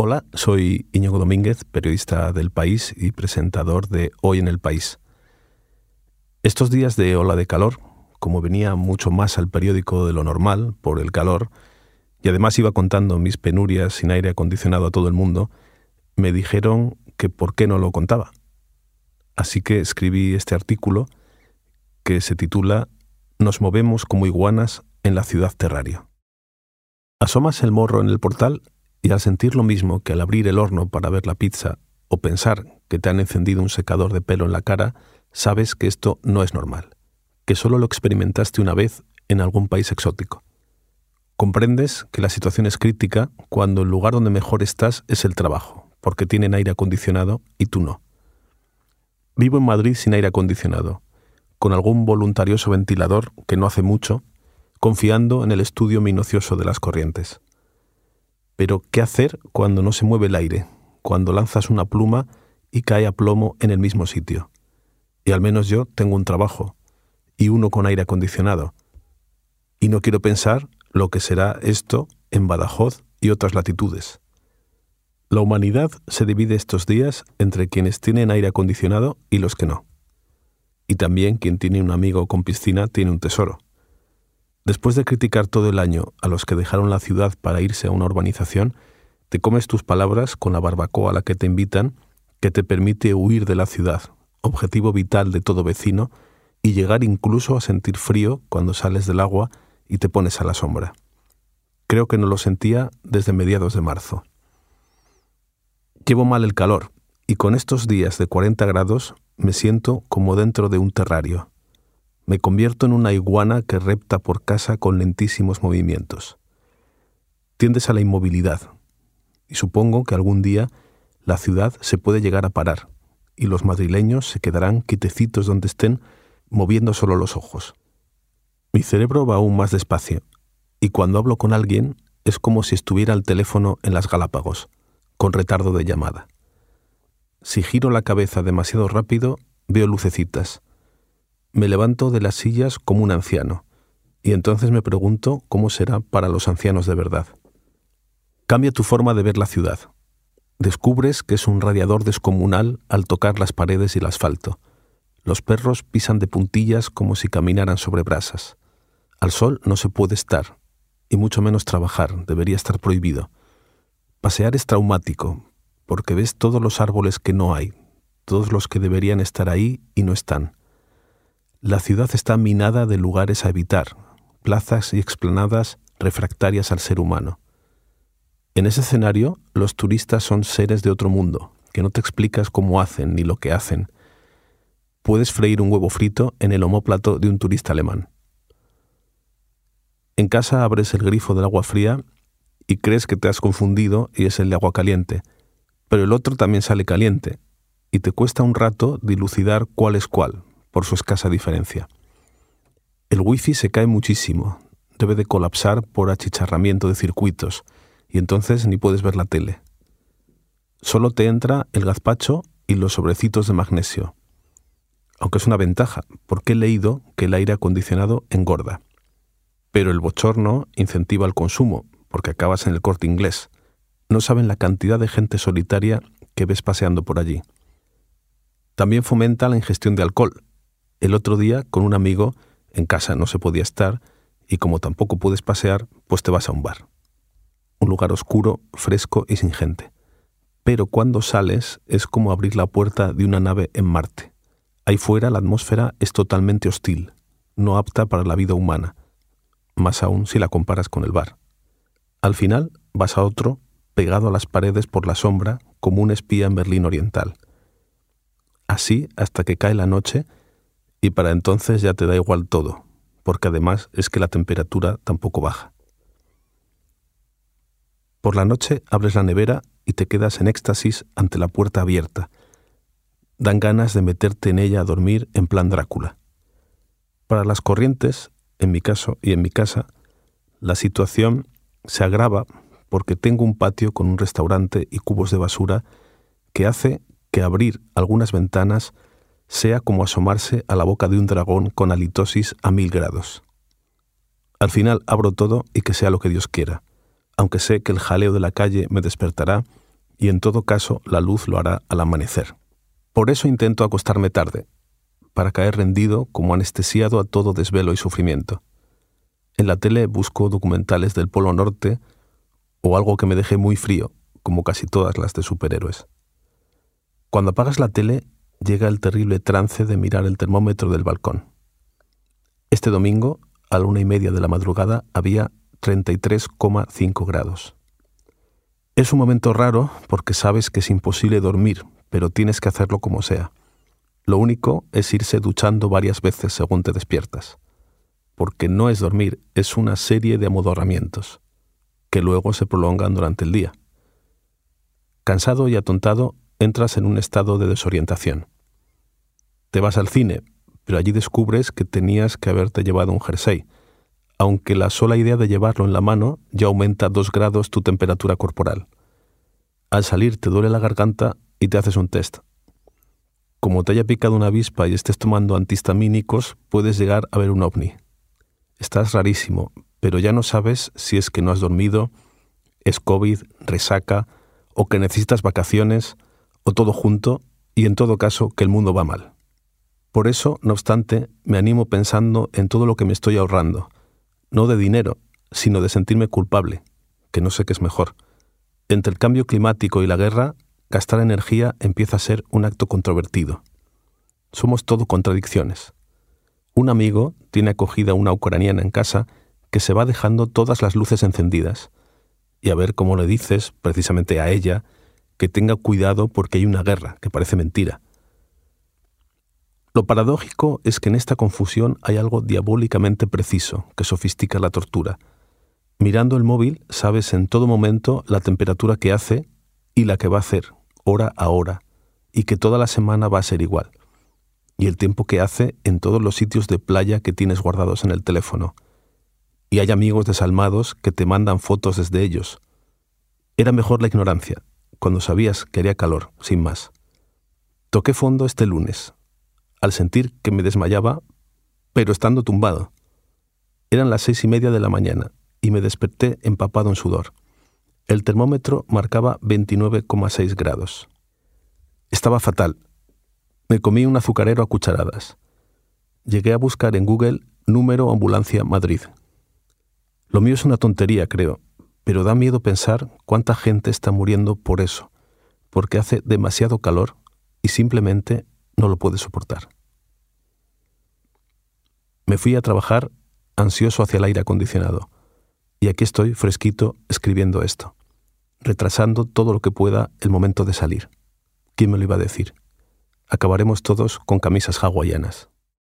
Hola, soy Íñigo Domínguez, periodista del País y presentador de Hoy en el País. Estos días de ola de calor, como venía mucho más al periódico de lo normal por el calor, y además iba contando mis penurias sin aire acondicionado a todo el mundo, me dijeron que por qué no lo contaba. Así que escribí este artículo que se titula Nos movemos como iguanas en la ciudad terrario. Asomas el morro en el portal y al sentir lo mismo que al abrir el horno para ver la pizza o pensar que te han encendido un secador de pelo en la cara, sabes que esto no es normal, que solo lo experimentaste una vez en algún país exótico. Comprendes que la situación es crítica cuando el lugar donde mejor estás es el trabajo, porque tienen aire acondicionado y tú no. Vivo en Madrid sin aire acondicionado, con algún voluntarioso ventilador que no hace mucho, confiando en el estudio minucioso de las corrientes. Pero, ¿qué hacer cuando no se mueve el aire? Cuando lanzas una pluma y cae a plomo en el mismo sitio. Y al menos yo tengo un trabajo, y uno con aire acondicionado. Y no quiero pensar lo que será esto en Badajoz y otras latitudes. La humanidad se divide estos días entre quienes tienen aire acondicionado y los que no. Y también quien tiene un amigo con piscina tiene un tesoro. Después de criticar todo el año a los que dejaron la ciudad para irse a una urbanización, te comes tus palabras con la barbacoa a la que te invitan, que te permite huir de la ciudad, objetivo vital de todo vecino, y llegar incluso a sentir frío cuando sales del agua y te pones a la sombra. Creo que no lo sentía desde mediados de marzo. Llevo mal el calor, y con estos días de 40 grados me siento como dentro de un terrario me convierto en una iguana que repta por casa con lentísimos movimientos. Tiendes a la inmovilidad, y supongo que algún día la ciudad se puede llegar a parar, y los madrileños se quedarán quietecitos donde estén, moviendo solo los ojos. Mi cerebro va aún más despacio, y cuando hablo con alguien es como si estuviera al teléfono en las Galápagos, con retardo de llamada. Si giro la cabeza demasiado rápido, veo lucecitas, me levanto de las sillas como un anciano, y entonces me pregunto cómo será para los ancianos de verdad. Cambia tu forma de ver la ciudad. Descubres que es un radiador descomunal al tocar las paredes y el asfalto. Los perros pisan de puntillas como si caminaran sobre brasas. Al sol no se puede estar, y mucho menos trabajar, debería estar prohibido. Pasear es traumático, porque ves todos los árboles que no hay, todos los que deberían estar ahí y no están. La ciudad está minada de lugares a evitar, plazas y explanadas refractarias al ser humano. En ese escenario, los turistas son seres de otro mundo, que no te explicas cómo hacen ni lo que hacen. Puedes freír un huevo frito en el homóplato de un turista alemán. En casa abres el grifo del agua fría y crees que te has confundido y es el de agua caliente, pero el otro también sale caliente, y te cuesta un rato dilucidar cuál es cuál, por su escasa diferencia. El wifi se cae muchísimo, debe de colapsar por achicharramiento de circuitos, y entonces ni puedes ver la tele. Solo te entra el gazpacho y los sobrecitos de magnesio. Aunque es una ventaja, porque he leído que el aire acondicionado engorda. Pero el bochorno incentiva el consumo, porque acabas en el corte inglés. No saben la cantidad de gente solitaria que ves paseando por allí. También fomenta la ingestión de alcohol, el otro día, con un amigo, en casa no se podía estar, y como tampoco puedes pasear, pues te vas a un bar. Un lugar oscuro, fresco y sin gente. Pero cuando sales es como abrir la puerta de una nave en Marte. Ahí fuera la atmósfera es totalmente hostil, no apta para la vida humana, más aún si la comparas con el bar. Al final vas a otro, pegado a las paredes por la sombra, como un espía en Berlín Oriental. Así hasta que cae la noche y para entonces ya te da igual todo, porque además es que la temperatura tampoco baja. Por la noche abres la nevera y te quedas en éxtasis ante la puerta abierta. Dan ganas de meterte en ella a dormir en plan Drácula. Para las corrientes, en mi caso y en mi casa, la situación se agrava porque tengo un patio con un restaurante y cubos de basura que hace que abrir algunas ventanas sea como asomarse a la boca de un dragón con halitosis a mil grados. Al final abro todo y que sea lo que Dios quiera, aunque sé que el jaleo de la calle me despertará y en todo caso la luz lo hará al amanecer. Por eso intento acostarme tarde, para caer rendido como anestesiado a todo desvelo y sufrimiento. En la tele busco documentales del Polo Norte o algo que me deje muy frío, como casi todas las de superhéroes. Cuando apagas la tele, llega el terrible trance de mirar el termómetro del balcón. Este domingo, a la una y media de la madrugada, había 33,5 grados. Es un momento raro porque sabes que es imposible dormir, pero tienes que hacerlo como sea. Lo único es irse duchando varias veces según te despiertas, porque no es dormir, es una serie de amodorramientos, que luego se prolongan durante el día. Cansado y atontado, entras en un estado de desorientación. Te vas al cine, pero allí descubres que tenías que haberte llevado un jersey, aunque la sola idea de llevarlo en la mano ya aumenta dos grados tu temperatura corporal. Al salir te duele la garganta y te haces un test. Como te haya picado una avispa y estés tomando antihistamínicos, puedes llegar a ver un ovni. Estás rarísimo, pero ya no sabes si es que no has dormido, es COVID, resaca, o que necesitas vacaciones, o todo junto, y en todo caso que el mundo va mal. Por eso, no obstante, me animo pensando en todo lo que me estoy ahorrando, no de dinero, sino de sentirme culpable, que no sé qué es mejor. Entre el cambio climático y la guerra, gastar energía empieza a ser un acto controvertido. Somos todo contradicciones. Un amigo tiene acogida una ucraniana en casa que se va dejando todas las luces encendidas, y a ver cómo le dices, precisamente a ella, que tenga cuidado porque hay una guerra, que parece mentira. Lo paradójico es que en esta confusión hay algo diabólicamente preciso que sofistica la tortura. Mirando el móvil sabes en todo momento la temperatura que hace y la que va a hacer, hora a hora, y que toda la semana va a ser igual. Y el tiempo que hace en todos los sitios de playa que tienes guardados en el teléfono. Y hay amigos desalmados que te mandan fotos desde ellos. Era mejor la ignorancia, cuando sabías que haría calor, sin más. Toqué fondo este lunes, al sentir que me desmayaba, pero estando tumbado. Eran las seis y media de la mañana y me desperté empapado en sudor. El termómetro marcaba 29,6 grados. Estaba fatal. Me comí un azucarero a cucharadas. Llegué a buscar en Google número ambulancia Madrid. Lo mío es una tontería, creo, pero da miedo pensar cuánta gente está muriendo por eso, porque hace demasiado calor y simplemente no lo puede soportar. Me fui a trabajar ansioso hacia el aire acondicionado, y aquí estoy fresquito escribiendo esto, retrasando todo lo que pueda el momento de salir. ¿Quién me lo iba a decir? Acabaremos todos con camisas hawaianas.